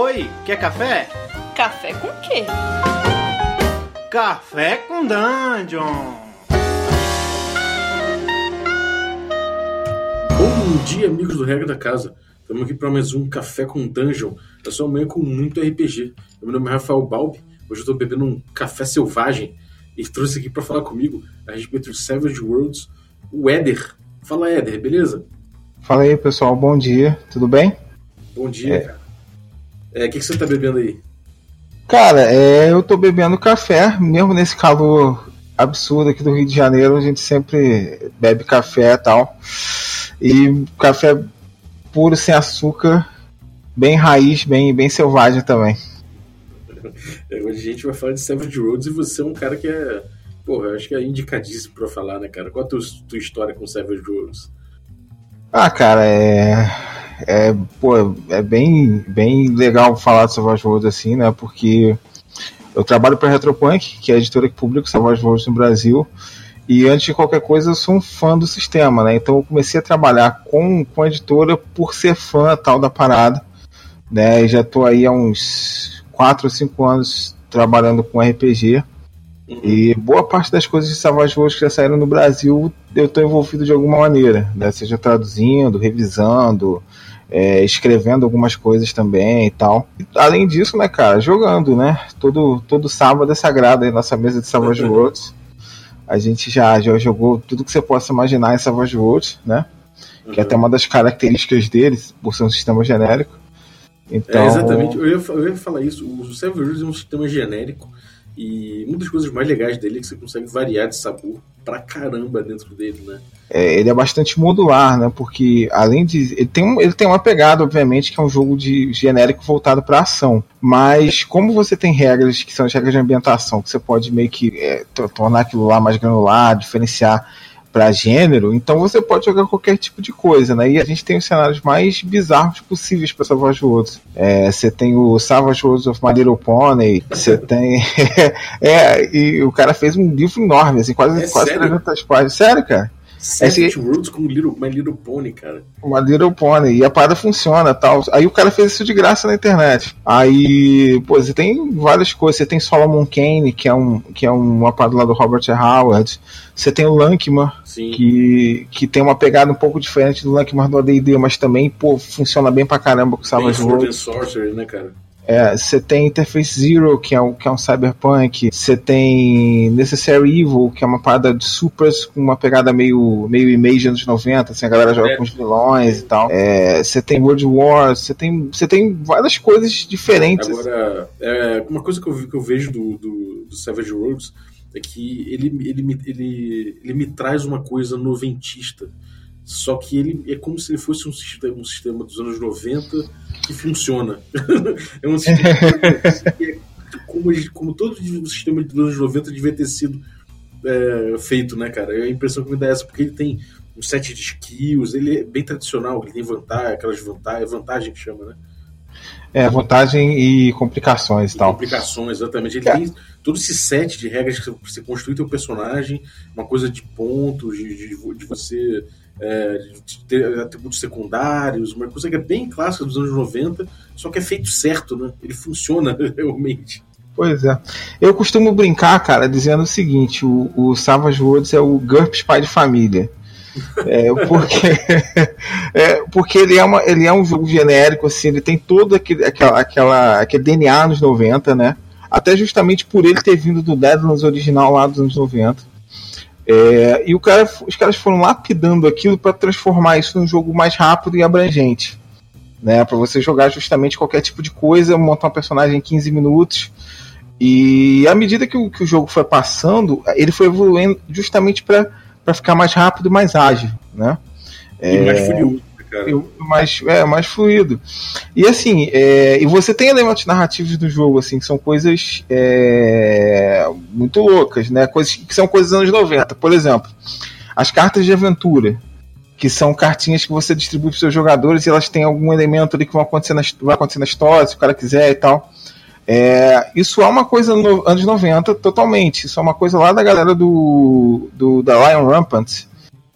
Oi, quer café? Café com quê? Café com Dungeon! Bom dia, amigos do Regra da Casa. Estamos aqui para mais um Café com Dungeon. É só manhã com muito RPG. Meu nome é Rafael Balbi. Hoje eu estou bebendo um café selvagem e trouxe aqui para falar comigo a respeito de Savage Worlds o Éder. Fala, Éder, beleza? Fala aí, pessoal. Bom dia. Tudo bem? Bom dia, é. cara. É, o que, que você tá bebendo aí? Cara, é, eu tô bebendo café, mesmo nesse calor absurdo aqui do Rio de Janeiro, a gente sempre bebe café e tal. E café puro, sem açúcar, bem raiz, bem, bem selvagem também. É, hoje a gente vai falar de Savage Roads e você é um cara que é. Porra, eu acho que é indicadíssimo pra falar, né, cara? Qual a tua, tua história com Savage Roads? Ah, cara, é é, pô, é bem, bem legal falar de Savage Worlds assim, né? Porque eu trabalho para Retropunk, que é a editora que publica Savage Worlds no Brasil. E antes de qualquer coisa, eu sou um fã do sistema, né? Então eu comecei a trabalhar com, com a editora por ser fã tal da parada, né? E já tô aí há uns 4 ou 5 anos trabalhando com RPG. E boa parte das coisas de Savage Worlds que já saíram no Brasil, eu estou envolvido de alguma maneira, né? Seja traduzindo, revisando, é, escrevendo algumas coisas também e tal. Além disso, né, cara, jogando, né? Todo, todo sábado é sagrado aí nossa mesa de Savage Worlds. A gente já, já jogou tudo que você possa imaginar em Savage Worlds, né? Uhum. Que é até uma das características deles, por ser um sistema genérico. Então... É, exatamente, eu ia, eu ia falar isso. O Savage Worlds é um sistema genérico e uma das coisas mais legais dele é que você consegue variar de sabor pra caramba dentro dele, né? É, ele é bastante modular, né? Porque além de. Ele tem, um, ele tem uma pegada, obviamente, que é um jogo de genérico voltado para ação. Mas como você tem regras que são as regras de ambientação, que você pode meio que é, tornar aquilo lá mais granular, diferenciar para gênero, então você pode jogar qualquer tipo de coisa, né? E a gente tem os cenários mais bizarros possíveis para Savage Worlds. É, você tem o Savage Worlds of My Little Pony, você tem. é, e o cara fez um livro enorme, assim, quase, é quase 300 páginas. Sério, cara? Savage Esse... Worlds com Little, My Little Pony, cara. Uma Little Pony. E a parada funciona tal. Aí o cara fez isso de graça na internet. Aí, pô, você tem várias coisas. Você tem Solomon Kane, que é, um, que é uma parada lá do Robert Howard. Você tem o Lankman, que, que tem uma pegada um pouco diferente do Lankman do AD&D, mas também, pô, funciona bem pra caramba com Savage Worlds. Sorcery, né, cara? É, você tem Interface Zero, que é um, que é um cyberpunk. Você tem Necessary Evil, que é uma parada de supers com uma pegada meio, meio image anos 90, assim, a galera joga é. com os vilões e tal. Você é, tem World War, você tem, tem várias coisas diferentes. Agora, é, uma coisa que eu, que eu vejo do, do, do Savage Worlds é que ele, ele, ele, ele me traz uma coisa noventista só que ele é como se ele fosse um sistema, um sistema dos anos 90 que funciona. é um sistema que é como, como todo o sistema dos anos 90 devia ter sido é, feito, né, cara? A impressão que me dá é essa, porque ele tem um set de skills, ele é bem tradicional, ele tem vantagem, aquelas vantagens, vantagem que chama, né? É, vantagem e complicações e tal. Complicações, exatamente. Ele é. tem todo esse set de regras que você construir teu personagem, uma coisa de pontos, de, de, de você é, atributos secundários, uma coisa que é bem clássica dos anos 90, só que é feito certo, né? Ele funciona realmente. Pois é. Eu costumo brincar, cara, dizendo o seguinte: o, o Savage Worlds é o GURPS pai de família. É, porque, é, porque ele, é uma, ele é um jogo genérico, assim, ele tem todo aquele, aquela, aquela, aquele DNA nos 90, né? Até justamente por ele ter vindo do Deadlands original lá dos anos 90. É, e o cara, os caras foram lapidando aquilo para transformar isso num jogo mais rápido e abrangente. Né, para você jogar justamente qualquer tipo de coisa, montar um personagem em 15 minutos. E à medida que o, que o jogo foi passando, ele foi evoluindo justamente para ficar mais rápido e mais ágil. Né? E é, mais furioso cara. Mais, é, mais fluido. E assim, é, e você tem elementos narrativos do jogo, assim, que são coisas é, muito loucas, né? Coisas que são coisas dos anos 90. Por exemplo, as cartas de aventura. Que são cartinhas que você distribui para seus jogadores e elas têm algum elemento ali que vai acontecer na, vai acontecer na história, se o cara quiser e tal. É, isso é uma coisa nos anos 90 totalmente. Isso é uma coisa lá da galera do, do da Lion Rampant,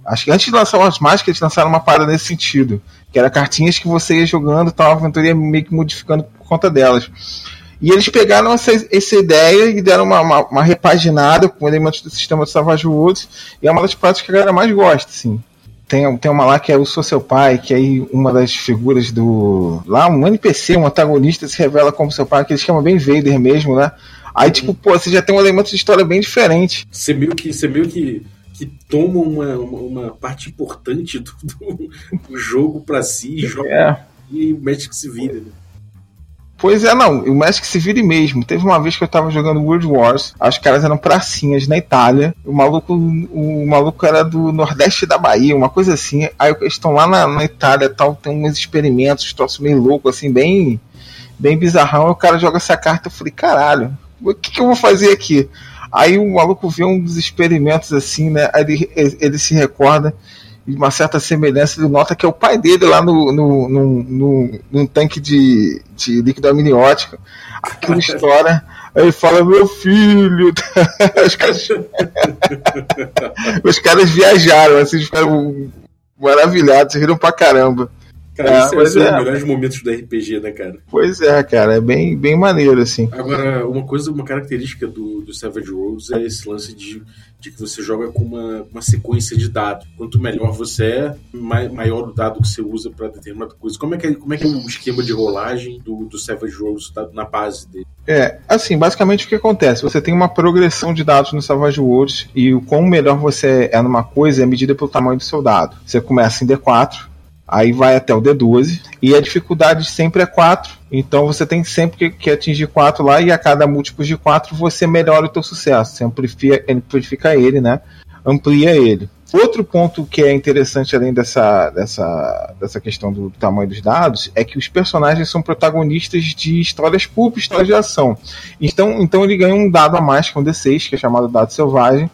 Acho que antes de lançar o Wars Mágica, eles lançaram uma parada nesse sentido. Que era cartinhas que você ia jogando e tal, a aventura ia meio que modificando por conta delas. E eles pegaram essa, essa ideia e deram uma, uma, uma repaginada com elementos do sistema de Savage Woods, e é uma das práticas que a galera mais gosta, assim. Tem, tem uma lá que é o Sou Seu Pai, que aí uma das figuras do. Lá, um NPC, um antagonista, se revela como seu pai, que eles chamam bem Vader mesmo, né? Aí, uhum. tipo, pô, você já tem um elemento de história bem diferente. Você meio que, você meio que, que toma uma, uma, uma parte importante do, do, do jogo para si e joga é. e mexe que se vira, né? Pois é, não. O Magic se vire mesmo. Teve uma vez que eu tava jogando World Wars, os caras eram pracinhas na Itália. O maluco, o maluco era do Nordeste da Bahia, uma coisa assim. Aí eles estão lá na, na Itália tal, tem uns experimentos, troço meio louco, assim, bem, bem bizarrão. E o cara joga essa carta. Eu falei, caralho, o que, que eu vou fazer aqui? Aí o maluco vê um dos experimentos assim, né? Ele, ele se recorda de uma certa semelhança, ele nota que é o pai dele lá no, no, no, no, num tanque de, de líquido amniótico. Aquilo estoura. Aí ele fala, meu filho. Os caras, Os caras viajaram, assim, ficaram maravilhados, riram pra caramba. Cara, é, esse é, é. os melhores momentos do RPG, né, cara? Pois é, cara, é bem, bem maneiro, assim. Agora, uma coisa, uma característica do, do Savage Worlds é esse lance de, de que você joga com uma, uma sequência de dados. Quanto melhor você é, maior o dado que você usa para determinada coisa. Como é, que é, como é que é o esquema de rolagem do, do Savage Worlds tá na base dele? É, assim, basicamente o que acontece? Você tem uma progressão de dados no Savage Worlds e o quão melhor você é numa coisa é medida pelo tamanho do seu dado. Você começa em D4, Aí vai até o D12. E a dificuldade sempre é 4. Então você tem sempre que, que atingir 4 lá. E a cada múltiplo de 4 você melhora o teu sucesso. Você amplifica, amplifica ele, né? Amplia ele. Outro ponto que é interessante além dessa, dessa, dessa questão do tamanho dos dados é que os personagens são protagonistas de histórias pulp, histórias de ação. Então, então ele ganha um dado a mais, que um D6, que é chamado dado selvagem,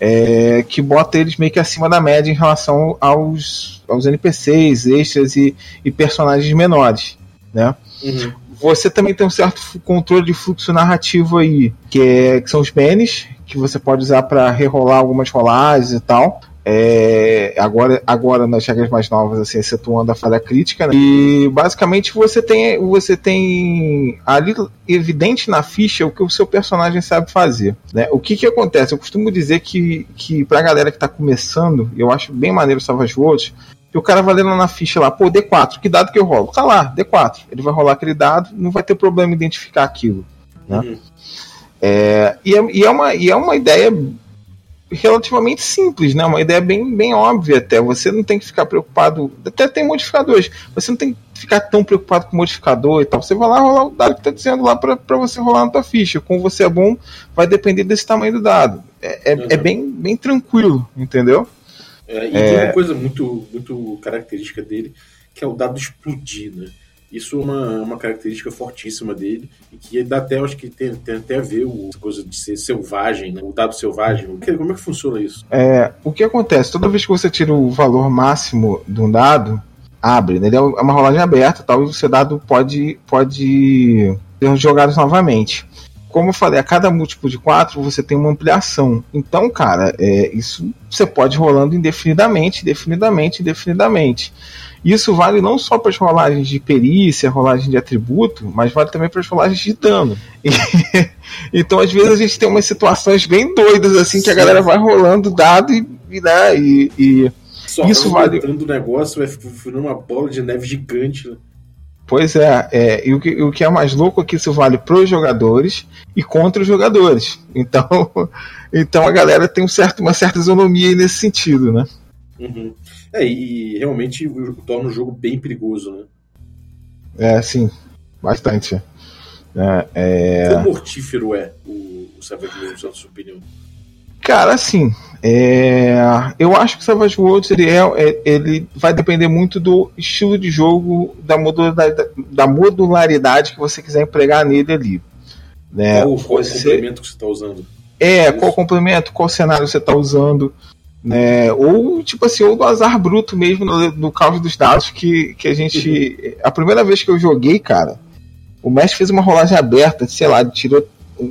é, que bota eles meio que acima da média em relação aos, aos NPCs, extras e, e personagens menores, né? Uhum. Você também tem um certo controle de fluxo narrativo aí, que, é, que são os bens, que você pode usar para rerolar algumas rolagens e tal. É, agora, agora nas regras mais novas, assim, excetuando a falha crítica, né? e basicamente você tem, você tem ali evidente na ficha o que o seu personagem sabe fazer. Né? O que que acontece? Eu costumo dizer que, que pra galera que tá começando, eu acho bem maneiro o Savage Worlds, que o cara vai lendo na ficha lá, pô, D4, que dado que eu rolo? Tá lá, D4. Ele vai rolar aquele dado, não vai ter problema identificar aquilo. Né? Uhum. É, e, é, e, é uma, e é uma ideia relativamente simples, né? Uma ideia bem, bem óbvia até. Você não tem que ficar preocupado. Até tem modificadores. Você não tem que ficar tão preocupado com o modificador e tal. Você vai lá rolar o dado que está dizendo lá para você rolar na tua ficha. Como você é bom, vai depender desse tamanho do dado. É, é, uhum. é bem, bem tranquilo, entendeu? É, e tem uma é. coisa muito, muito característica dele, que é o dado explodir, né? Isso é uma, uma característica fortíssima dele e que dá até, acho que tem, tem até a ver com a coisa de ser selvagem, né? o dado selvagem. Como é que funciona isso? É, o que acontece? Toda vez que você tira o valor máximo de um dado, abre, né? Ele é uma rolagem aberta tal, e o seu dado pode, pode ser jogado novamente como eu falei, a cada múltiplo de 4 você tem uma ampliação. Então, cara, é, isso você pode rolando indefinidamente, indefinidamente, indefinidamente. Isso vale não só para as rolagens de perícia, rolagem de atributo, mas vale também para as rolagens de dano. E, então, às vezes, a gente tem umas situações bem doidas, assim, Sim. que a galera vai rolando dado e. e, né, e, e Só isso vale. o negócio vai ficando uma bola de neve gigante, né? Pois é, é e o que, o que é mais louco é que isso vale para os jogadores e contra os jogadores. Então, então a galera tem um certo, uma certa isonomia nesse sentido, né? Uhum. É, e realmente torna o jogo bem perigoso, né? É, sim, bastante. É, é... Quão mortífero é o, o Savage Worlds, na sua opinião? Cara, assim, é... eu acho que o Savage Worlds ele, é, é, ele vai depender muito do estilo de jogo, da modularidade, da modularidade que você quiser empregar nele ali. Né? Qual, qual você... complemento que você está usando? É, qual complemento, qual cenário você está usando. Né? Ou, tipo assim, ou do azar bruto mesmo no, no caos dos dados que, que a gente. A primeira vez que eu joguei, cara, o mestre fez uma rolagem aberta, sei lá, tirou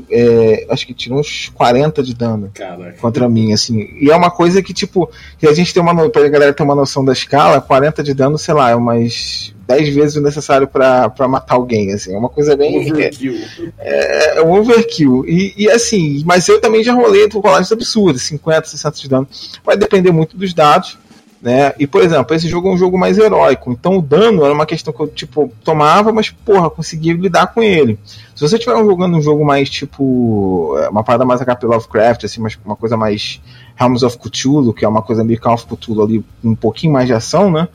é, acho que tirou uns 40 de dano Caraca. contra mim, assim. E é uma coisa que, tipo, que a gente tem uma. Pra galera ter uma noção da escala, 40 de dano, sei lá, é umas 10 vezes o necessário pra, pra matar alguém, assim. É uma coisa bem. Overkill. É, é um overkill. E, e assim, mas eu também já rolei rolagens absurdas, 50, 60 de dano. Vai depender muito dos dados. Né? E, por exemplo, esse jogo é um jogo mais heróico. Então o dano era uma questão que eu, tipo, tomava, mas, porra, conseguia lidar com ele. Se você estiver jogando um jogo mais, tipo, é, uma parada mais HP Lovecraft, assim, mas uma coisa mais Helms of Cthulhu, que é uma coisa meio Call of Cthulhu ali, um pouquinho mais de ação, né?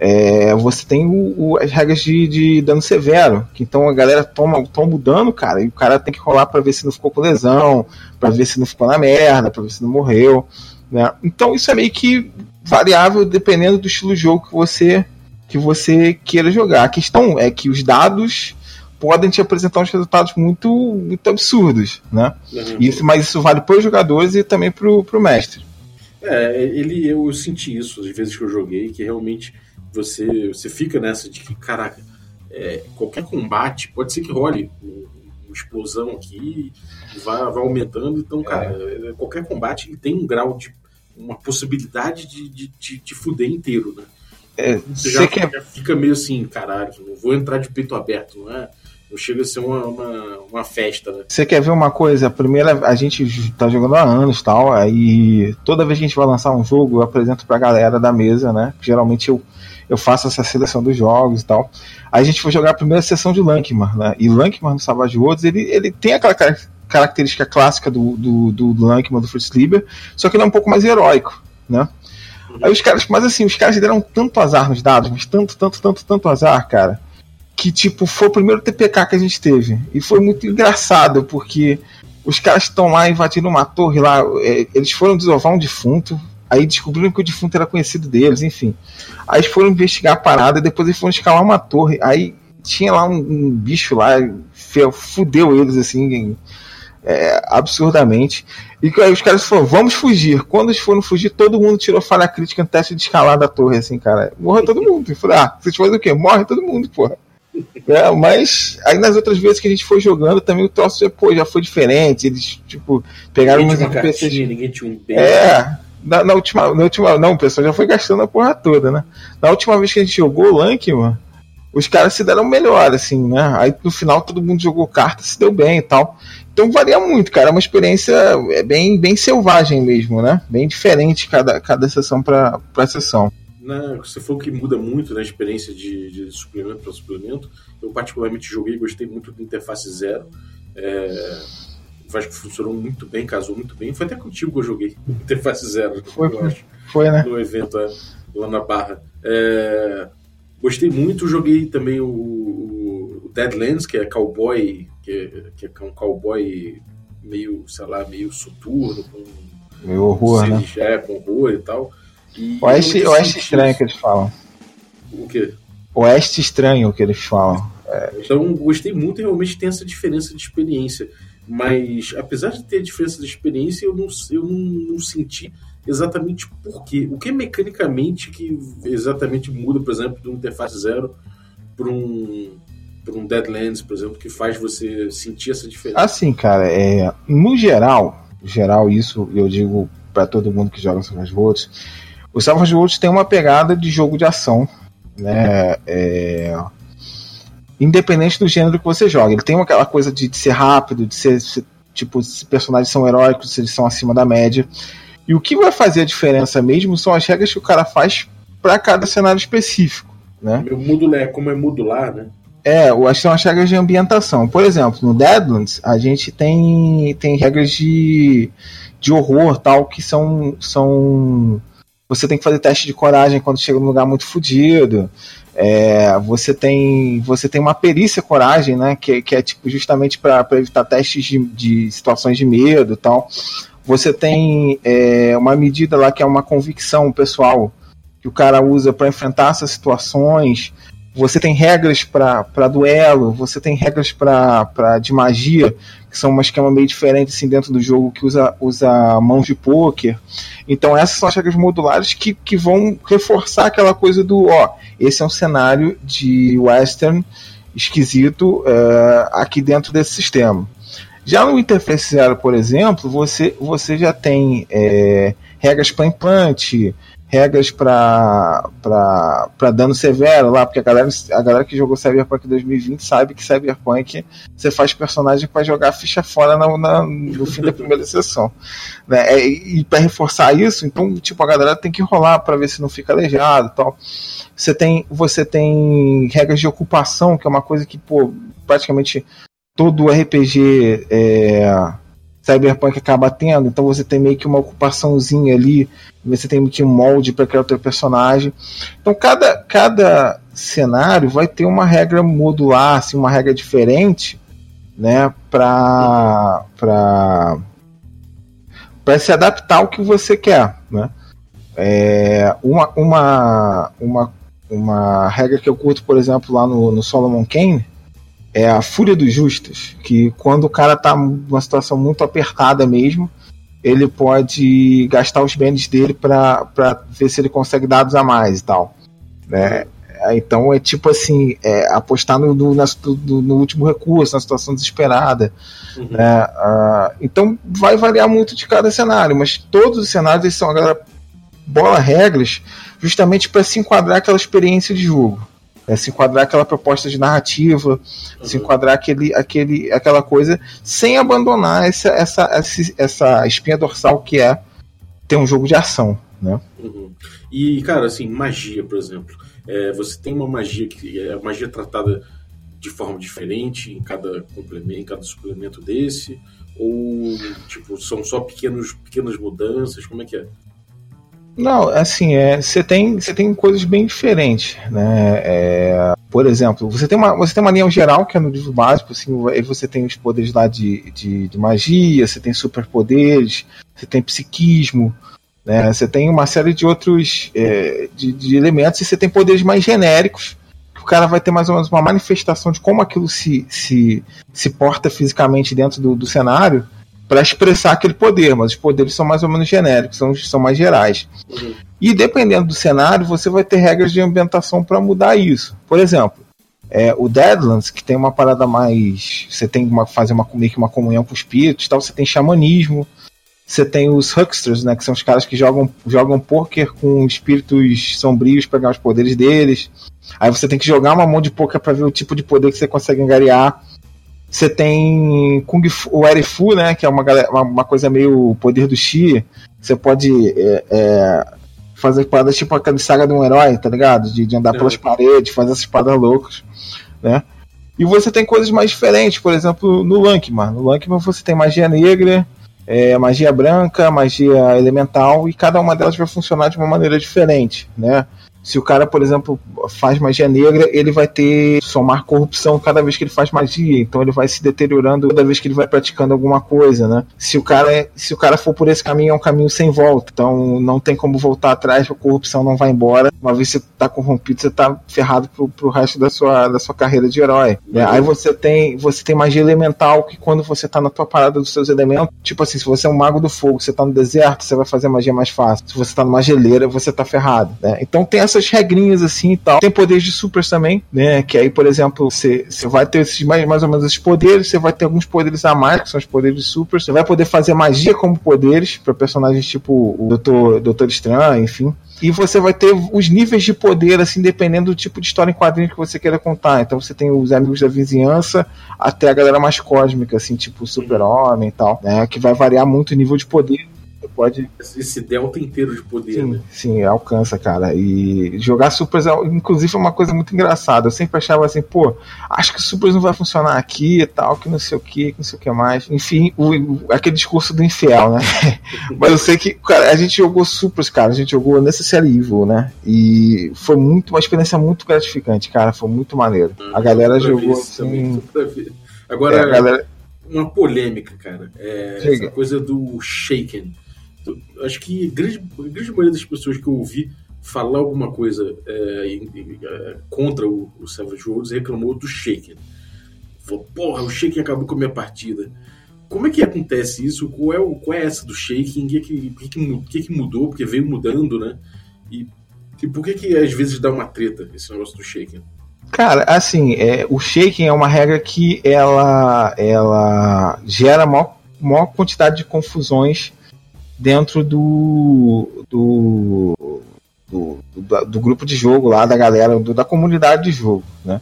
É, você tem o- o- as regras de, de dano severo, que então a galera toma, toma o dano, cara, e o cara tem que rolar pra ver se não ficou com lesão, pra ver se não ficou na merda, pra ver se não morreu, né? Então isso é meio que variável dependendo do estilo de jogo que você que você queira jogar. A questão é que os dados podem te apresentar uns resultados muito, muito absurdos, né? Uhum. Isso, mas isso vale para os jogadores e também pro, pro mestre. É, ele, eu senti isso às vezes que eu joguei, que realmente você, você fica nessa de que, caraca, é, qualquer combate, pode ser que role um- uma explosão aqui e vá, vá aumentando. Então, cara, é, qualquer combate ele tem um grau de. uma possibilidade de, de, de, de fuder inteiro, né? É, Você você já, quer já fica meio assim, caralho, não vou entrar de peito aberto, não é? Não chega a ser uma, uma, uma festa, né? Você quer ver uma coisa? A primeira, a gente tá jogando há anos tal, aí toda vez que a gente vai lançar um jogo, eu apresento pra galera da mesa, né? Geralmente eu, eu faço essa seleção dos jogos e tal. Aí a gente foi jogar a primeira sessão de Lankmar, né? E Lankmar no Savage Worlds, ele, ele tem aquela car- característica clássica do, do, do, Lankmar, do Fritz Lieber, só que ele é um pouco mais heróico, né? Aí os caras, mas assim, os caras deram tanto azar nos dados, mas tanto, tanto, tanto, tanto azar, cara, que tipo, foi o primeiro TPK que a gente teve. E foi muito engraçado, porque os caras estão lá invadindo uma torre lá, é, eles foram desovar um defunto, aí descobriram que o defunto era conhecido deles, enfim. Aí eles foram investigar a parada, depois eles foram escalar uma torre, aí tinha lá um, um bicho lá, fudeu eles assim, é, absurdamente. E aí os caras falaram, vamos fugir. Quando eles foram fugir, todo mundo tirou falha crítica no teste de escalar da torre, assim, cara. Morreu todo mundo. Eu falei, ah, vocês fazem o quê? Morre todo mundo, porra. É, mas aí nas outras vezes que a gente foi jogando, também o troço já, pô, já foi diferente. Eles, tipo, pegaram umas NPCs. ninguém tinha um beijo. É, na, na última, na última. Não, o pessoal já foi gastando a porra toda, né? Na última vez que a gente jogou o Lankman, os caras se deram melhor, assim, né? Aí no final todo mundo jogou carta, se deu bem e tal. Então varia muito, cara. É uma experiência é bem, bem selvagem mesmo, né? Bem diferente cada, cada sessão pra sessão. Na, você falou que muda muito na experiência de, de suplemento para suplemento. Eu particularmente joguei e gostei muito do Interface Zero. É, eu acho que funcionou muito bem, casou muito bem. Foi até contigo que eu joguei Interface Zero, Foi, eu acho, Foi, né? no evento é, lá na Barra. É, gostei muito, joguei também o, o Deadlands, que é cowboy, que é, que é um cowboy meio, sei lá, meio soturno, com Meu horror, né? é, com horror e tal. E Oeste, oeste estranho que eles falam. O quê? Oeste estranho que eles falam. Então, gostei muito e realmente tem essa diferença de experiência. Mas, apesar de ter a diferença de experiência, eu não, eu não, não senti exatamente por quê. O que mecanicamente que exatamente muda, por exemplo, do Interface Zero para um, pra um Deadlands, por exemplo, que faz você sentir essa diferença? Assim, cara, é, no geral, geral isso eu digo pra todo mundo que joga Savage Worlds, o Savage Worlds tem uma pegada de jogo de ação, né? É, independente do gênero que você joga. Ele tem aquela coisa de, de ser rápido, de ser, ser- tipo, se personagens são heróicos, se eles são acima da média. E o que vai fazer a diferença mesmo são as regras que o cara faz pra cada cenário específico, né? Meu modular, como é modular, né? É, eu acho que são as regras de ambientação. Por exemplo, no Deadlands, a gente tem, tem regras de, de horror tal que são, são. Você tem que fazer teste de coragem quando chega num lugar muito fodido. É, você tem você tem uma perícia coragem, né? Que, que é tipo justamente para evitar testes de, de situações de medo tal. Você tem é, uma medida lá que é uma convicção pessoal que o cara usa para enfrentar essas situações você tem regras para duelo, você tem regras para de magia, que são um esquema meio diferente assim, dentro do jogo, que usa, usa mãos de pôquer. Então essas são as regras modulares que, que vão reforçar aquela coisa do, ó, esse é um cenário de western esquisito é, aqui dentro desse sistema. Já no Interface Zero, por exemplo, você, você já tem é, regras para implante, regras para dano severo lá, porque a galera, a galera que jogou Cyberpunk 2020 sabe que Cyberpunk você faz personagem para jogar ficha fora na, na, no fim da primeira sessão. Né? É, e para reforçar isso, então tipo, a galera tem que rolar para ver se não fica aleijado tal. Você tem, você tem regras de ocupação, que é uma coisa que pô, praticamente todo RPG é, Cyberpunk acaba tendo, então você tem meio que uma ocupaçãozinha ali, você tem meio que um molde para criar o teu personagem. Então cada, cada cenário vai ter uma regra modular, assim, uma regra diferente, né, para para para se adaptar ao que você quer, né? É, uma, uma, uma, uma regra que eu curto, por exemplo, lá no, no Solomon Kane, é a fúria dos justos, que quando o cara tá numa situação muito apertada mesmo, ele pode gastar os bens dele para ver se ele consegue dados a mais e tal. Né? Então é tipo assim, é, apostar no, no, no, último recurso, na situação desesperada. Uhum. Né? Uh, então vai variar muito de cada cenário, mas todos os cenários são a galera bola regras justamente para se enquadrar aquela experiência de jogo é, se enquadrar aquela proposta de narrativa, uhum. se enquadrar aquele, aquele, aquela coisa, sem abandonar essa, essa, essa, essa espinha dorsal que é ter um jogo de ação. Né? Uhum. E, cara, assim, magia, por exemplo. É, você tem uma magia que é magia tratada de forma diferente em cada complemento, em cada suplemento desse? Ou tipo, são só pequenos, pequenas mudanças? Como é que é? Não, assim, é, você tem, você tem coisas bem diferentes, né? É, por exemplo, você tem uma, você tem uma linha geral que é no livro básico, assim, você tem os poderes lá de, de, de magia, você tem superpoderes, você tem psiquismo, né? Você tem uma série de outros é, de, de elementos e você tem poderes mais genéricos que o cara vai ter mais ou menos uma manifestação de como aquilo se, se, se porta fisicamente dentro do, do cenário para expressar aquele poder, mas os poderes são mais ou menos genéricos, são, são mais gerais. Uhum. E dependendo do cenário, você vai ter regras de ambientação para mudar isso. Por exemplo, é, o Deadlands, que tem uma parada mais. Você tem que fazer uma, meio que uma comunhão com espíritos tal, você tem xamanismo. Você tem os Hucksters, né, que são os caras que jogam, jogam poker com espíritos sombrios para ganhar os poderes deles. Aí você tem que jogar uma mão de poker para ver o tipo de poder que você consegue angariar. Você tem Kung Fu, o Erifu, né? Que é uma, uma, uma coisa meio poder do Xi. Você pode é, é, fazer paradas tipo aquela saga de um herói, tá ligado? De, de andar é. pelas paredes, fazer essas paradas loucas, né? E você tem coisas mais diferentes, por exemplo, no Lankman. No Lankman você tem magia negra, é, magia branca, magia elemental, e cada uma delas vai funcionar de uma maneira diferente, né? Se o cara, por exemplo, faz magia negra, ele vai ter somar corrupção cada vez que ele faz magia, então ele vai se deteriorando toda vez que ele vai praticando alguma coisa, né? Se o cara, se o cara for por esse caminho, é um caminho sem volta. Então não tem como voltar atrás, a corrupção não vai embora. Uma vez que você tá corrompido, você tá ferrado pro, pro resto da sua, da sua carreira de herói. Né? Aí você tem, você tem magia elemental que quando você tá na tua parada dos seus elementos, tipo assim, se você é um mago do fogo, você tá no deserto, você vai fazer magia mais fácil. Se você tá numa geleira, você tá ferrado, né? Então tem essa essas regrinhas assim e tal. Tem poderes de supers também, né? Que aí, por exemplo, você, vai ter esses, mais, mais ou menos esses poderes, você vai ter alguns poderes a mais, que são os poderes de supers. Você vai poder fazer magia como poderes para personagens tipo o Doutor, Doutor Estranho, enfim. E você vai ter os níveis de poder, assim, dependendo do tipo de história em quadrinho que você queira contar. Então você tem os amigos da vizinhança até a galera mais cósmica, assim, tipo Super-Homem e tal, né? Que vai variar muito o nível de poder pode. Esse delta inteiro de poder, sim, né? Sim, alcança, cara. E jogar Supers, é, inclusive, é uma coisa muito engraçada. Eu sempre achava assim, pô, acho que o Supers não vai funcionar aqui e tal, que não sei o que, que não sei o que mais. Enfim, o, aquele discurso do infiel, né? Mas eu sei que, cara, a gente jogou Supers, cara, a gente jogou Necessary Evil, né? E foi muito, uma experiência muito gratificante, cara. Foi muito maneiro. Hum, a galera jogou assim. Agora, é, galera... uma polêmica, cara. É, essa coisa do Shaken acho que a grande, grande maioria das pessoas que eu ouvi falar alguma coisa é, é, contra o, o Savage Worlds reclamou do Shaken. Falou, porra, o Shaken acabou com a minha partida. Como é que acontece isso? Qual é, o, qual é essa do Shaken? O que, que, que, que, que mudou? Porque veio mudando, né? E, e por que, que às vezes dá uma treta esse negócio do Shaken? Cara, assim, é, o shaking é uma regra que ela, ela gera maior, maior quantidade de confusões dentro do, do, do, do, do grupo de jogo lá, da galera, do, da comunidade de jogo, né?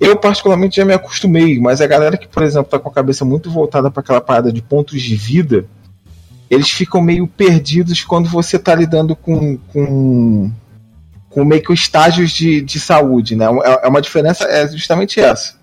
Eu, particularmente, já me acostumei, mas a galera que, por exemplo, tá com a cabeça muito voltada para aquela parada de pontos de vida, eles ficam meio perdidos quando você tá lidando com, com, com meio que estágios de, de saúde, né? É, é uma diferença, é justamente essa.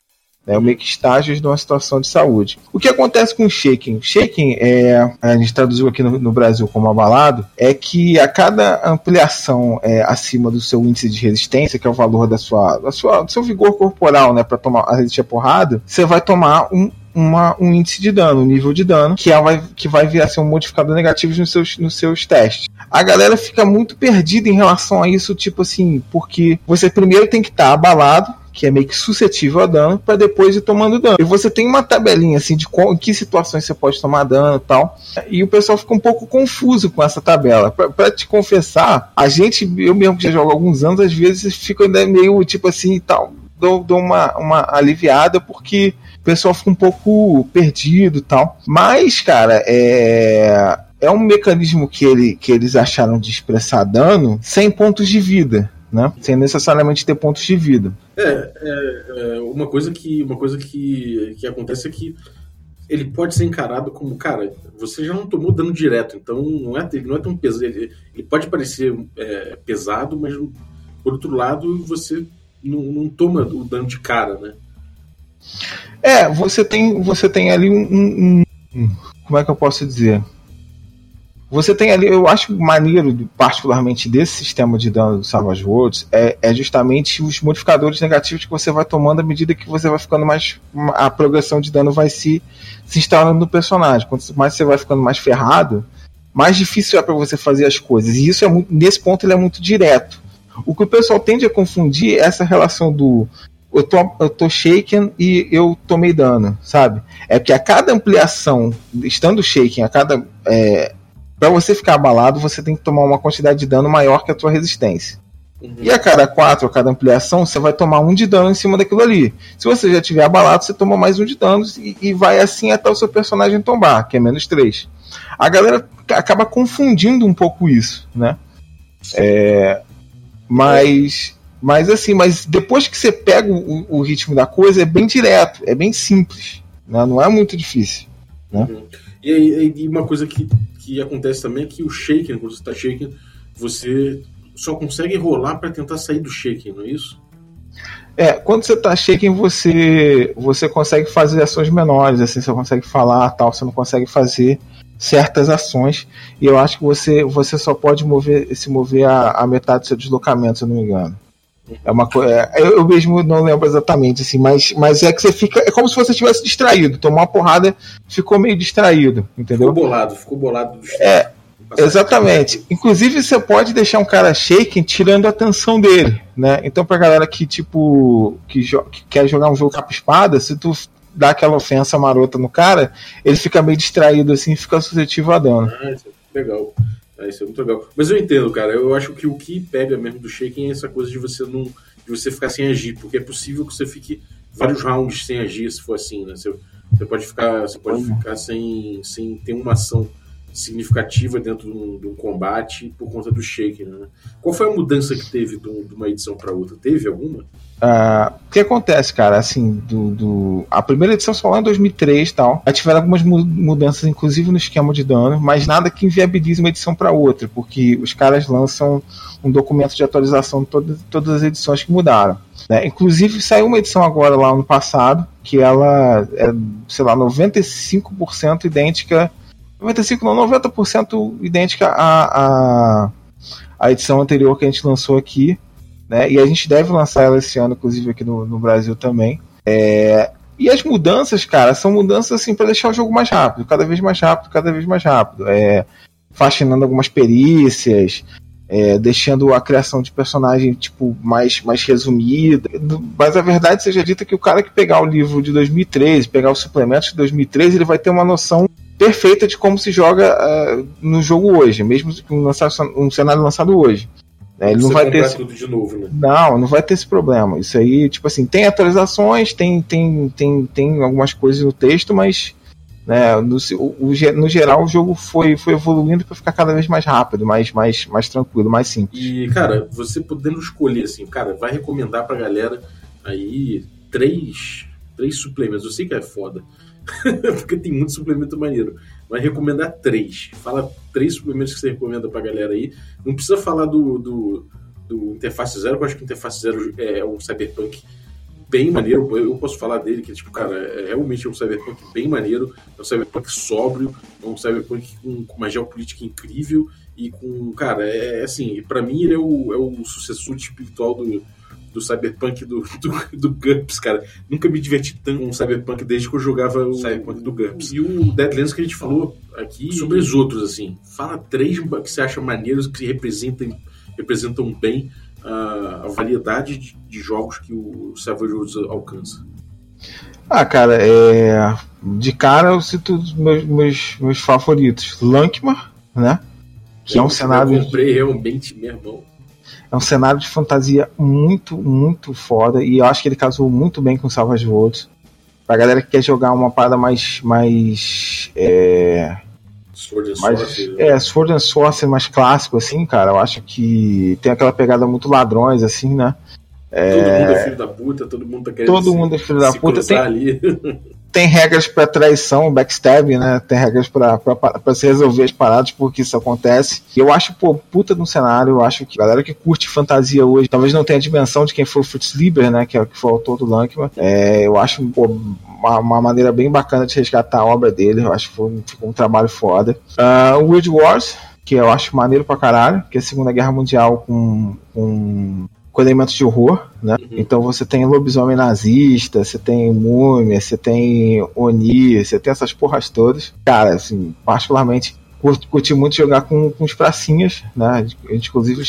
Né, meio que estágios de uma situação de saúde. O que acontece com o shaking? Shaking, é, a gente traduziu aqui no, no Brasil como abalado, é que a cada ampliação é, acima do seu índice de resistência, que é o valor da sua, da sua, do seu vigor corporal, né, para tomar a resistir a porrada, você vai tomar um, uma, um índice de dano, um nível de dano, que, é, vai, que vai vir a ser um modificador negativo nos seus, nos seus testes. A galera fica muito perdida em relação a isso, tipo assim, porque você primeiro tem que estar tá abalado, que é meio que suscetível a dano, para depois ir tomando dano. E você tem uma tabelinha assim de qual, em que situações você pode tomar dano e tal. E o pessoal fica um pouco confuso com essa tabela. Para te confessar, a gente, eu mesmo que já jogo há alguns anos, às vezes fica meio tipo assim e tal. Dou, dou uma, uma aliviada porque o pessoal fica um pouco perdido e tal. Mas, cara, é é um mecanismo que, ele, que eles acharam de expressar dano sem pontos de vida né? Sem necessariamente ter pontos de vida. É, é, é, uma coisa que uma coisa que, que acontece é que ele pode ser encarado como, cara, você já não tomou dano direto, então não é, não é tão pesado. Ele, ele pode parecer é, pesado, mas por outro lado você não, não, toma o dano de cara, né? É, você tem, você tem ali um, um, um como é que eu posso dizer? Você tem ali, eu acho maneiro, particularmente desse sistema de dano do Savage Worlds, é, é, justamente os modificadores negativos que você vai tomando à medida que você vai ficando mais. A progressão de dano vai se, se instalando no personagem. Quanto mais você vai ficando mais ferrado, mais difícil é para você fazer as coisas. E isso é muito, nesse ponto ele é muito direto. O que o pessoal tende a confundir é essa relação do eu tô, eu tô shaken e eu tomei dano, sabe? É que a cada ampliação, estando shaken, a cada é, para você ficar abalado, você tem que tomar uma quantidade de dano maior que a tua resistência. Uhum. E a cada 4, a cada ampliação, você vai tomar um de dano em cima daquilo ali. Se você já tiver abalado, você toma mais um de dano e, e vai assim até o seu personagem tombar, que é menos 3. A galera acaba confundindo um pouco isso, né? É, mas, mas assim, mas depois que você pega o, o, ritmo da coisa, é bem direto, é bem simples, né? não é muito difícil. Né? Uhum. E, e, uma coisa que que acontece também é que o shaking, quando você está shaking, você só consegue rolar para tentar sair do shaking, não é isso? É, quando você está shaking, você, você consegue fazer ações menores, assim, você consegue falar tal, você não consegue fazer certas ações, e eu acho que você, você só pode mover, se mover a, a metade do seu deslocamento, se eu não me engano. É uma coisa. É, eu, eu, mesmo não lembro exatamente, assim, mas, mas é que você fica. É como se você tivesse distraído. Tomou uma porrada, ficou meio distraído, entendeu? Ficou bolado, ficou bolado do É, exatamente. Inclusive, você pode deixar um cara shaking tirando a atenção dele, né? Então, pra galera que, tipo, que, que quer jogar um jogo capa-espada, se tu dá aquela ofensa marota no cara, ele fica meio distraído assim e fica suscetível a dano. Ah, é legal. É, isso é muito legal. Mas eu entendo, cara. Eu acho que o que pega mesmo do shaking é essa coisa de você não. de você ficar sem agir, porque é possível que você fique vários rounds sem agir se for assim, né? Você, você pode ficar. Você pode ficar sem, sem ter uma ação significativa dentro de um, de um, combate por conta do shaking, né? Qual foi a mudança que teve de uma edição para outra? Teve alguma? Uh, o que acontece, cara, assim, do, do, a primeira edição só lá em 2003 e tal, aí tiveram algumas mudanças, inclusive no esquema de dano, mas nada que inviabilize uma edição para outra, porque os caras lançam um documento de atualização de todas, todas as edições que mudaram. Né? Inclusive saiu uma edição agora lá no passado, que ela é, sei lá, 95% idêntica, 95 não, 90% idêntica à, à, à edição anterior que a gente lançou aqui, né? E a gente deve lançar ela esse ano, inclusive aqui no, no Brasil também. É, e as mudanças, cara, são mudanças assim para deixar o jogo mais rápido, cada vez mais rápido, cada vez mais rápido. É, fascinando algumas perícias, é, deixando a criação de personagem tipo mais, mais resumida. Mas a verdade seja dita que o cara que pegar o livro de 2013, pegar os suplementos de 2013, ele vai ter uma noção perfeita de como se joga uh, no jogo hoje, mesmo um, um cenário lançado hoje. Né? Ele não vai ter esse... tudo de novo, né? Não, não vai ter esse problema. Isso aí, tipo assim, tem atualizações, tem, tem, tem, tem algumas coisas no texto, mas né, no, o, no geral o jogo foi, foi evoluindo para ficar cada vez mais rápido, mais, mais, mais tranquilo, mais simples. E, cara, você podendo escolher, assim, cara, vai recomendar pra galera aí três, três suplementos. Eu sei que é foda, porque tem muito suplemento maneiro. Vai recomendar três. Fala três suplementos que você recomenda pra galera aí. Não precisa falar do, do, do Interface Zero, eu acho que o Interface Zero é um Cyberpunk bem maneiro. Eu posso falar dele, que, tipo, cara, é realmente um Cyberpunk bem maneiro. É um Cyberpunk sóbrio, é um Cyberpunk com, com uma geopolítica incrível e com, cara, é assim, para mim ele é o, é o sucessor espiritual do do Cyberpunk do, do, do GURPS, cara. Nunca me diverti tanto com o Cyberpunk desde que eu jogava o Cyberpunk do GURPS. E o Deadlands que a gente falou aqui sobre os outros, assim. Fala três que você acha maneiros, que representam, representam bem uh, a variedade de, de, jogos que o Savage Worlds alcança. Ah, cara, é... de cara eu cito meus, meus, meus favoritos. Lankmar, né? Que é um cenário. Eu comprei realmente, meu irmão é um cenário de fantasia muito, muito foda. E eu acho que ele casou muito bem com Savage Worlds. Pra galera que quer jogar uma parada mais. mais. É, Sword and mais, Sorcery. É, Sword and Sorcery mais clássico, assim, cara. Eu acho que tem aquela pegada muito ladrões, assim, né? É... Todo mundo é filho da puta, todo mundo tá querendo Todo se, mundo é filho da puta. Tem, ali. tem regras para traição, backstab, né? Tem regras para se resolver as paradas, porque isso acontece. Eu acho, pô, puta no cenário. Eu acho que a galera que curte fantasia hoje talvez não tenha a dimensão de quem foi o Fritz Lieber, né? Que, é, que foi o autor do Lankman. É, eu acho, pô, uma, uma, maneira bem bacana de resgatar a obra dele. Eu acho que foi, ficou um trabalho foda. Uh, World Wars, que eu acho maneiro pra caralho, que é a Segunda Guerra Mundial com, com com elementos de horror, né? Uhum. Então você tem lobisomem nazista, você tem múmia, você tem Oni, você tem essas porras todas. Cara, assim, particularmente curti, curti muito jogar com, com os pracinhas, né? A gente, inclusive,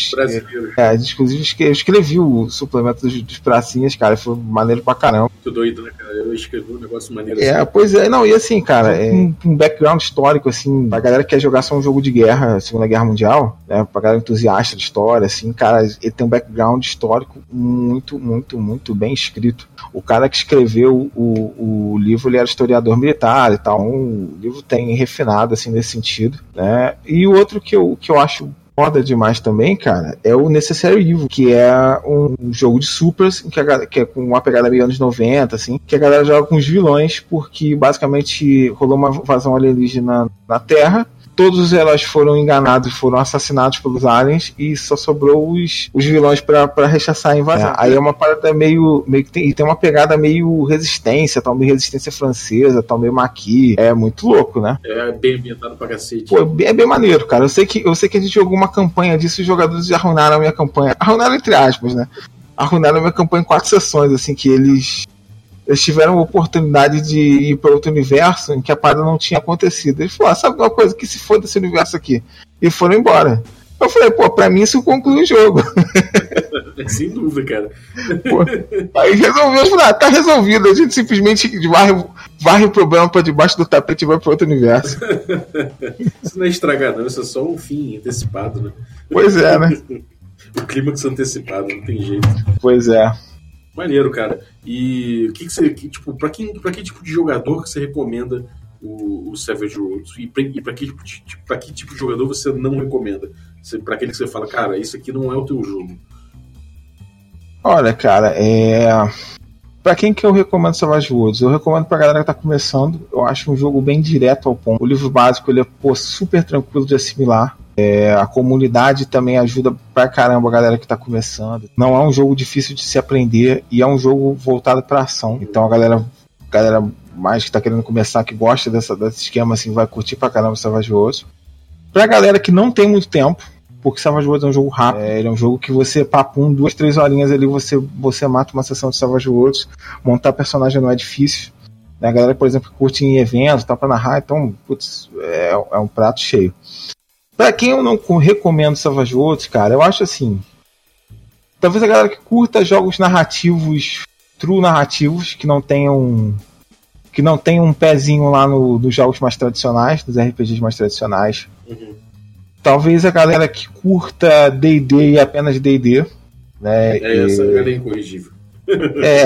é, a gente, inclusive eu escrevi o suplemento dos, dos pracinhas, cara, foi maneiro pra caramba. Muito doido, né, cara? Eu escrevi um negócio maneiro É, assim. pois é, não, e assim, cara, é um, background histórico, assim, a galera que quer jogar só um jogo de guerra, Segunda Guerra Mundial, né? Pra galera entusiasta de história, assim, cara, ele tem um background histórico muito, muito, muito bem escrito. O cara que escreveu o, o livro, ele era historiador militar e tal, um, o livro tem refinado, assim, nesse sentido. Né? E o outro que eu, que eu acho foda demais também, cara, é o Necessary Evil, que é um jogo de supers, que, é, que é com uma pegada meio anos 90, assim, que a galera joga com os vilões, porque basicamente rolou uma invasão alienígena na Terra, todos elas foram enganados, foram assassinados pelos aliens e só sobrou os, os vilões para rechaçar a invasão. É, aí é uma parada meio. meio que tem, tem uma pegada meio resistência, tal, meio resistência francesa, tal, meio maqui. É muito louco, né? É bem ambientado pra cacete. Pô, é bem maneiro, cara. Eu sei que, eu sei que a gente jogou uma campanha disso e os jogadores arruinaram a minha campanha. Arruinaram entre aspas, né? Arruinaram a minha campanha em quatro sessões, assim, que eles eles tiveram a oportunidade de ir para outro universo em que a parada não tinha acontecido. Eles falaram, sabe uma coisa que se for desse universo aqui? E foram embora. Eu falei, pô, pra mim isso conclui o jogo. Sem dúvida, cara. Pô, aí resolveu, eu falei, ah, tá resolvido. A gente simplesmente varre, varre o problema pra debaixo do tapete e vai pro outro universo. isso não é estragar, não, isso é só um fim antecipado, né? Pois é, né? o clímax antecipado, não tem jeito. Pois é. Maneiro, cara. E o que, que você. Que, tipo, pra, quem, pra que tipo de jogador que você recomenda o, o Savage Worlds? E pra, pra, que, tipo, pra que tipo de jogador você não recomenda? Pra aquele que você fala, cara, isso aqui não é o teu jogo. Olha, cara, é. Pra quem que eu recomendo Savage Worlds? Eu recomendo pra galera que tá começando. Eu acho um jogo bem direto ao ponto. O livro básico ele é pô, super tranquilo de assimilar. É, a comunidade também ajuda pra caramba a galera que tá começando. Não é um jogo difícil de se aprender e é um jogo voltado pra ação. Então a galera, galera mais que tá querendo começar, que gosta dessa, desse esquema, assim, vai curtir pra caramba o Savage Worlds. Pra galera que não tem muito tempo, porque Savage Worlds é um jogo rápido, é, ele é um jogo que você, papum, duas, três horinhas ali, você, você mata uma sessão de Savage Worlds. Montar personagem não é difícil. Né? A galera, por exemplo, curte em eventos, tá pra narrar, então, putz, é, é um prato cheio. Pra quem eu não recomendo Savage Worlds, cara, eu acho assim. Talvez a galera que curta jogos narrativos, true narrativos, que não tenham. que não tenham um pezinho lá no, nos jogos mais tradicionais, dos RPGs mais tradicionais. Uhum. talvez a galera que curta D&D e apenas D&D, né? É, essa e... galera é incorrigível. É.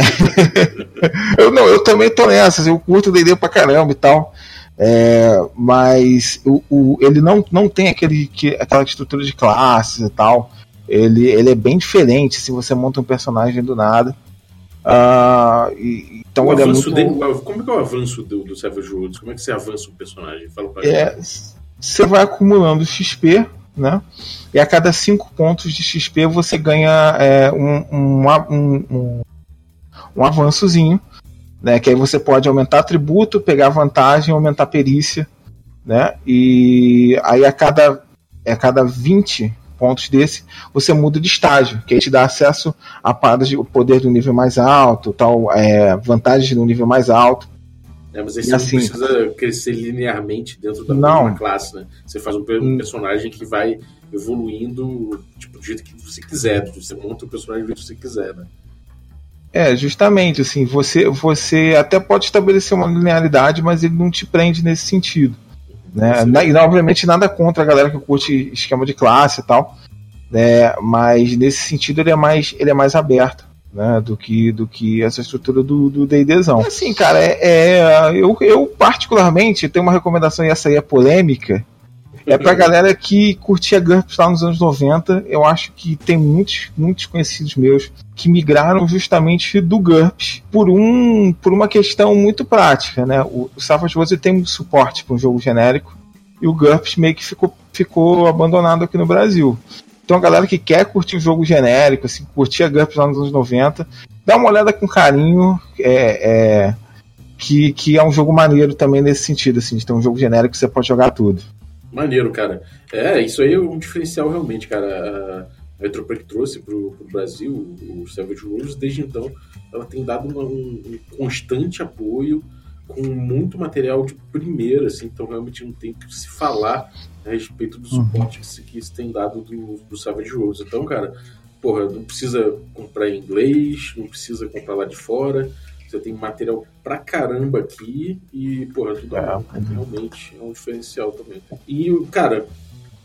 eu, não, eu também tô nessa, eu curto D&D pra caramba e tal. É, mas o, o, ele não, não tem aquele, que, aquela estrutura de classes e tal. Ele, ele é bem diferente se você monta um personagem do nada. Uh, e, então o ele é muito... dele, como é que é o avanço do, do Savage Worlds? Como é que você avança o personagem? Fala pra é, Você vai acumulando XP, né? E a cada 5 pontos de XP você ganha é, um, um, um, um, um avançozinho. Né, que aí você pode aumentar atributo, pegar vantagem, aumentar perícia, né? E aí a cada, a cada 20 pontos desse, você muda de estágio, que aí te dá acesso a paradas de poder do nível mais alto, tal, é, vantagens no nível mais alto. É, mas aí você assim, não precisa crescer linearmente dentro da não, classe, né? Você faz um hum. personagem que vai evoluindo tipo, do jeito que você quiser, você monta o personagem do jeito que você quiser, né? É, justamente, assim, você, você até pode estabelecer uma linearidade, mas ele não te prende nesse sentido. Né? E, obviamente, nada contra a galera que curte esquema de classe e tal, né? mas nesse sentido ele é mais, ele é mais aberto. Né, do que do que essa estrutura do do D&Dzão. Assim, cara, é, é, eu, eu particularmente tenho uma recomendação e essa aí é polêmica, é pra galera que curtia GURPS lá nos anos 90. Eu acho que tem muitos, muitos conhecidos meus que migraram justamente do GURPS por, um, por uma questão muito prática, né? O, o Savage Wars tem um suporte para um jogo genérico e o GURPS meio que ficou, ficou abandonado aqui no Brasil. Então a galera que quer curtir o jogo genérico, assim, curtia GURPS lá nos anos 90, dá uma olhada com carinho, é, é, que, que é um jogo maneiro também nesse sentido, assim, de ter um jogo genérico que você pode jogar tudo. Maneiro, cara. É, isso aí é um diferencial realmente, cara. A Retropunk trouxe pro, pro Brasil o Savage Worlds, desde então ela tem dado uma, um, um, constante apoio com muito material de primeira, assim, então realmente não tem que se falar a respeito do uhum. suporte que, que se tem dado do, do Savage Worlds. Então, cara, porra, não precisa comprar em inglês, não precisa comprar lá de fora, você tem material pra caramba aqui e, porra, tudo é, realmente é um diferencial também. E, cara,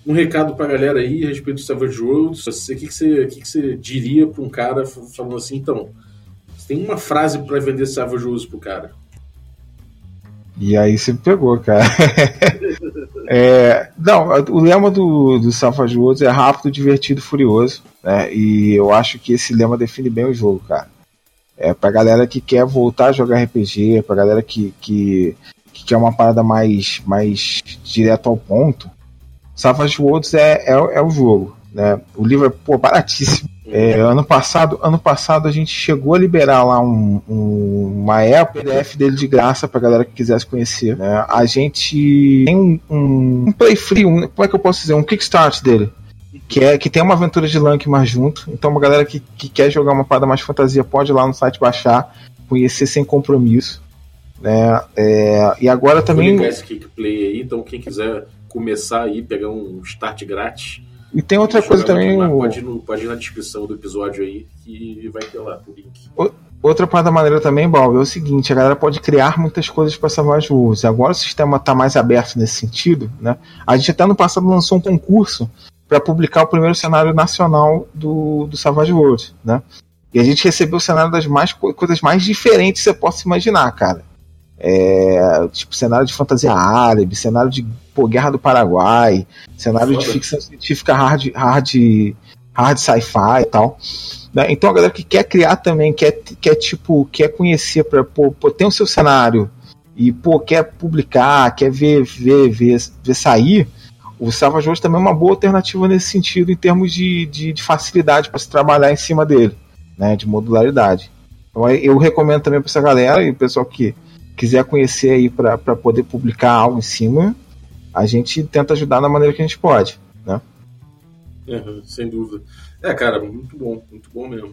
um recado pra galera aí a respeito do Savage Worlds. O que, que, você, que, que você diria pra um cara falando assim, então, você tem uma frase para vender Savage Worlds pro cara? E aí você pegou, cara. é, não, o lema do, do Savage Worlds é rápido, divertido, furioso. Né? E eu acho que esse lema define bem o jogo, cara. É pra galera que quer voltar a jogar RPG, pra galera que, que, que quer uma parada mais, mais direto ao ponto. Savage Worlds é, é, é o jogo. Né? O livro é pô, baratíssimo. É, ano passado, ano passado a gente chegou a liberar lá um, um, uma PDF dele de graça pra galera que quisesse conhecer. Né? A gente tem um, um, um play free, um, como é que eu posso dizer? Um kickstart dele que, é, que tem uma aventura de Lankmar junto. Então, uma galera que, que quer jogar uma parada mais fantasia pode ir lá no site baixar, conhecer sem compromisso. Né? É, e agora também. Vou esse Kickplay aí, então quem quiser começar aí, pegar um start grátis. E tem outra coisa também. Lá, pode, ir no, pode ir na descrição do episódio aí que vai ter lá o link. Outra parada maneira também, Bob, é o seguinte: a galera pode criar muitas coisas para Savage Wars. Agora o sistema está mais aberto nesse sentido. Né? A gente até no passado lançou um concurso para publicar o primeiro cenário nacional do, do Savage World, né? E a gente recebeu o cenário das mais coisas mais diferentes que você possa imaginar, cara. É, tipo, cenário de fantasia árabe, cenário de pô, Guerra do Paraguai, cenário Foda. de ficção científica hard, hard, hard sci-fi e tal. Né? Então a galera que quer criar também, quer, quer tipo, quer conhecer para pô, pô, tem o seu cenário e pô, quer publicar, quer ver, ver, ver, ver sair, o Savage Worlds também é uma boa alternativa nesse sentido, em termos de, de, de facilidade para se trabalhar em cima dele, né, de modularidade. Então eu recomendo também para essa galera e o pessoal que quiser conhecer aí para poder publicar algo em cima, a gente tenta ajudar da maneira que a gente pode, né? Uhum, sem dúvida. É, cara, muito bom, muito bom mesmo.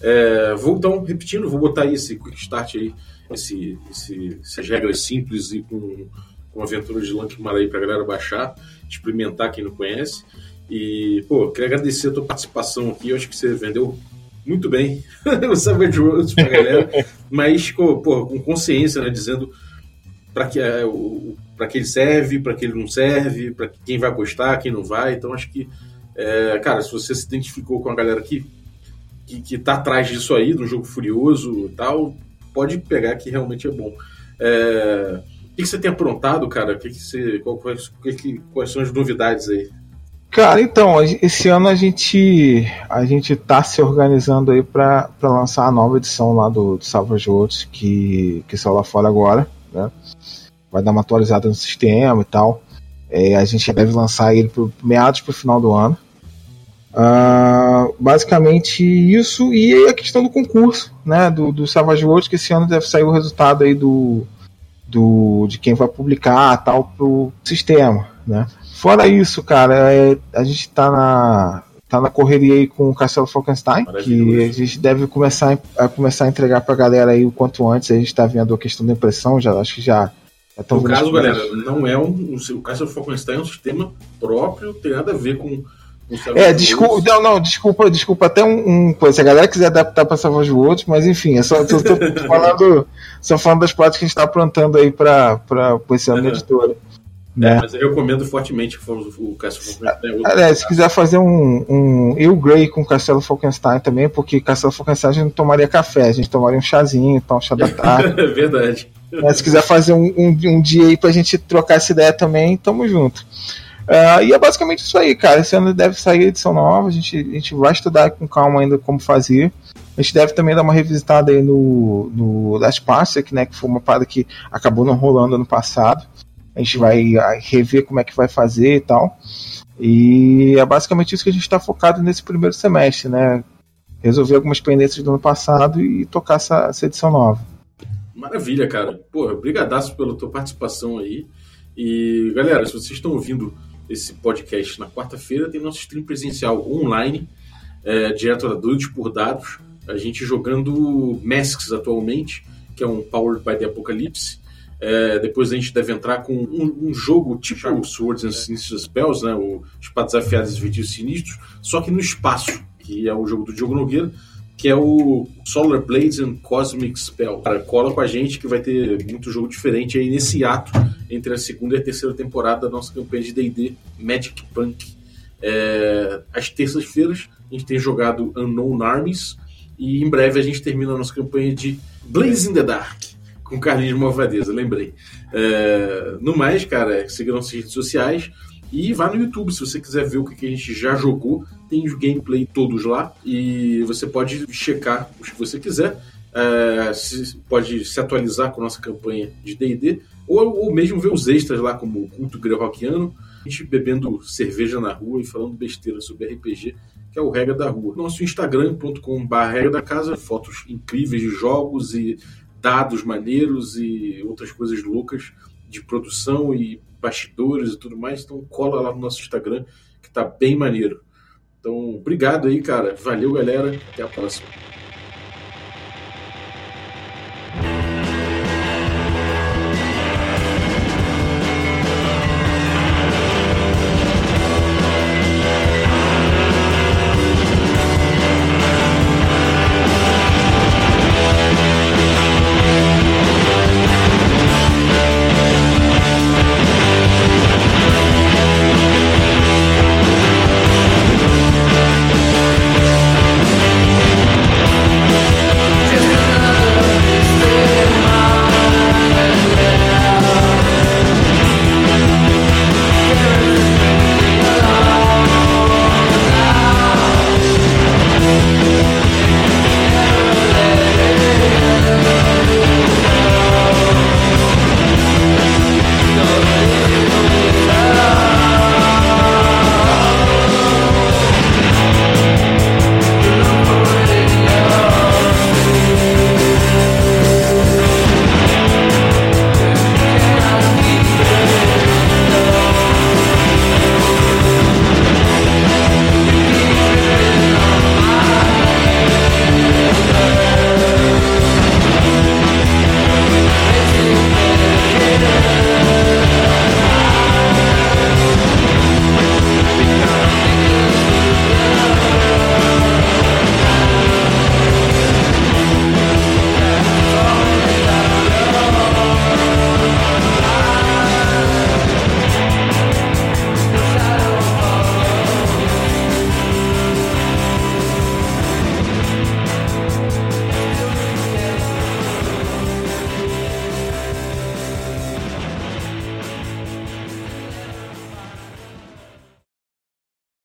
É, vou então, repetindo, vou botar aí esse quick start aí, esse, esse, essas regras simples e com, com aventura de Lankmar aí pra galera baixar experimentar quem não conhece. E, pô, queria agradecer a tua participação aqui. Eu acho que você vendeu muito bem o Savage Worlds pra galera, mas pô, com consciência, né? Dizendo para que, é, para que ele serve, para que ele não serve, para quem vai gostar, quem não vai. Então acho que, é, cara, se você se identificou com a galera aqui que, que tá atrás disso aí, do jogo furioso e tal, pode pegar que realmente é bom. É, o que você tem aprontado, cara? O que, você, quais, quais são as novidades aí? Cara, então, esse ano a gente a gente tá se organizando aí para lançar a nova edição lá do, do Savage Worlds que, que saiu lá fora agora, né? Vai dar uma atualizada no sistema e tal. É, a gente deve lançar ele pro meados pro final do ano. Uh, basicamente isso e a questão do concurso, né? Do, do Savage Worlds, que esse ano deve sair o resultado aí do, do de quem vai publicar tal pro sistema, né? Fora isso, cara, é, a gente tá na, tá na correria aí com o Castelo Falkenstein, que a gente deve começar a, começar a entregar pra galera aí o quanto antes. A gente tá vendo a questão da impressão, já acho que já. no caso, galera, não é um. O Castelo Falkenstein é um sistema próprio, tem nada a ver com. É, desculpa, não, não, desculpa, desculpa, até um, um Se a galera quiser adaptar para Savage Worlds, mas enfim, é só tô, tô falando, só falando das partes que a gente está aprontando aí para esse ano da editora. Né? É, mas eu recomendo fortemente o Castelo Falkenstein. É, se quiser fazer um, um Eu Grey com Castelo Falkenstein também, porque Castelo Falkenstein a gente não tomaria café, a gente tomaria um chazinho, então, um chá da tarde. é verdade. Mas se quiser fazer um, um, um, dia aí pra gente trocar essa ideia também, tamo junto. Uh, e é basicamente isso aí, cara. Esse ano deve sair edição nova, a gente, a gente vai estudar com calma ainda como fazer. A gente deve também dar uma revisitada aí no, no Last Parsec, né, que foi uma parada que acabou não rolando ano passado. A gente vai ah, rever como é que vai fazer e tal. E é basicamente isso que a gente está focado nesse primeiro semestre, né? Resolver algumas pendências do ano passado e tocar essa, essa edição nova. Maravilha, cara. Porra, brigadaço pela tua participação aí. E, galera, se vocês estão ouvindo esse podcast na quarta-feira, tem nosso stream presencial online, é, direto da Dudes por dados. A gente jogando Masks atualmente, que é um Powered by the Apocalypse. É, depois a gente deve entrar com um, um jogo tipo Swords and Sinister Spells, né? O Espadas Afiadas e Vídeos Sinistros, só que no espaço, que é o jogo do Diogo Nogueira, que é o Solar Blades and Cosmic Spell. Cara, cola com a gente que vai ter muito jogo diferente aí nesse ato entre a segunda e a terceira temporada da nossa campanha de D&D Magic Punk. É, às terças-feiras a gente tem jogado Unknown Armies e em breve a gente termina a nossa campanha de Blaze in the Dark com Carlinhos Malvadeza, lembrei. É, no mais, cara, siga nossas redes sociais e vá no YouTube se você quiser ver o que a gente já jogou. Tem os gameplay todos lá e você pode checar os que você quiser. É, se, pode se atualizar com a nossa campanha de D&D ou, ou mesmo ver os extras lá como o Culto Greyhawkiano, a gente bebendo cerveja na rua e falando besteira sobre RPG, que é o Regra da Rua. Nosso Instagram.com.br Regra da Casa, fotos incríveis de jogos e dados maneiros e outras coisas loucas de produção e bastidores e tudo mais. Então cola lá no nosso Instagram que tá bem maneiro. Então, obrigado aí, cara. Valeu, galera. Até a próxima.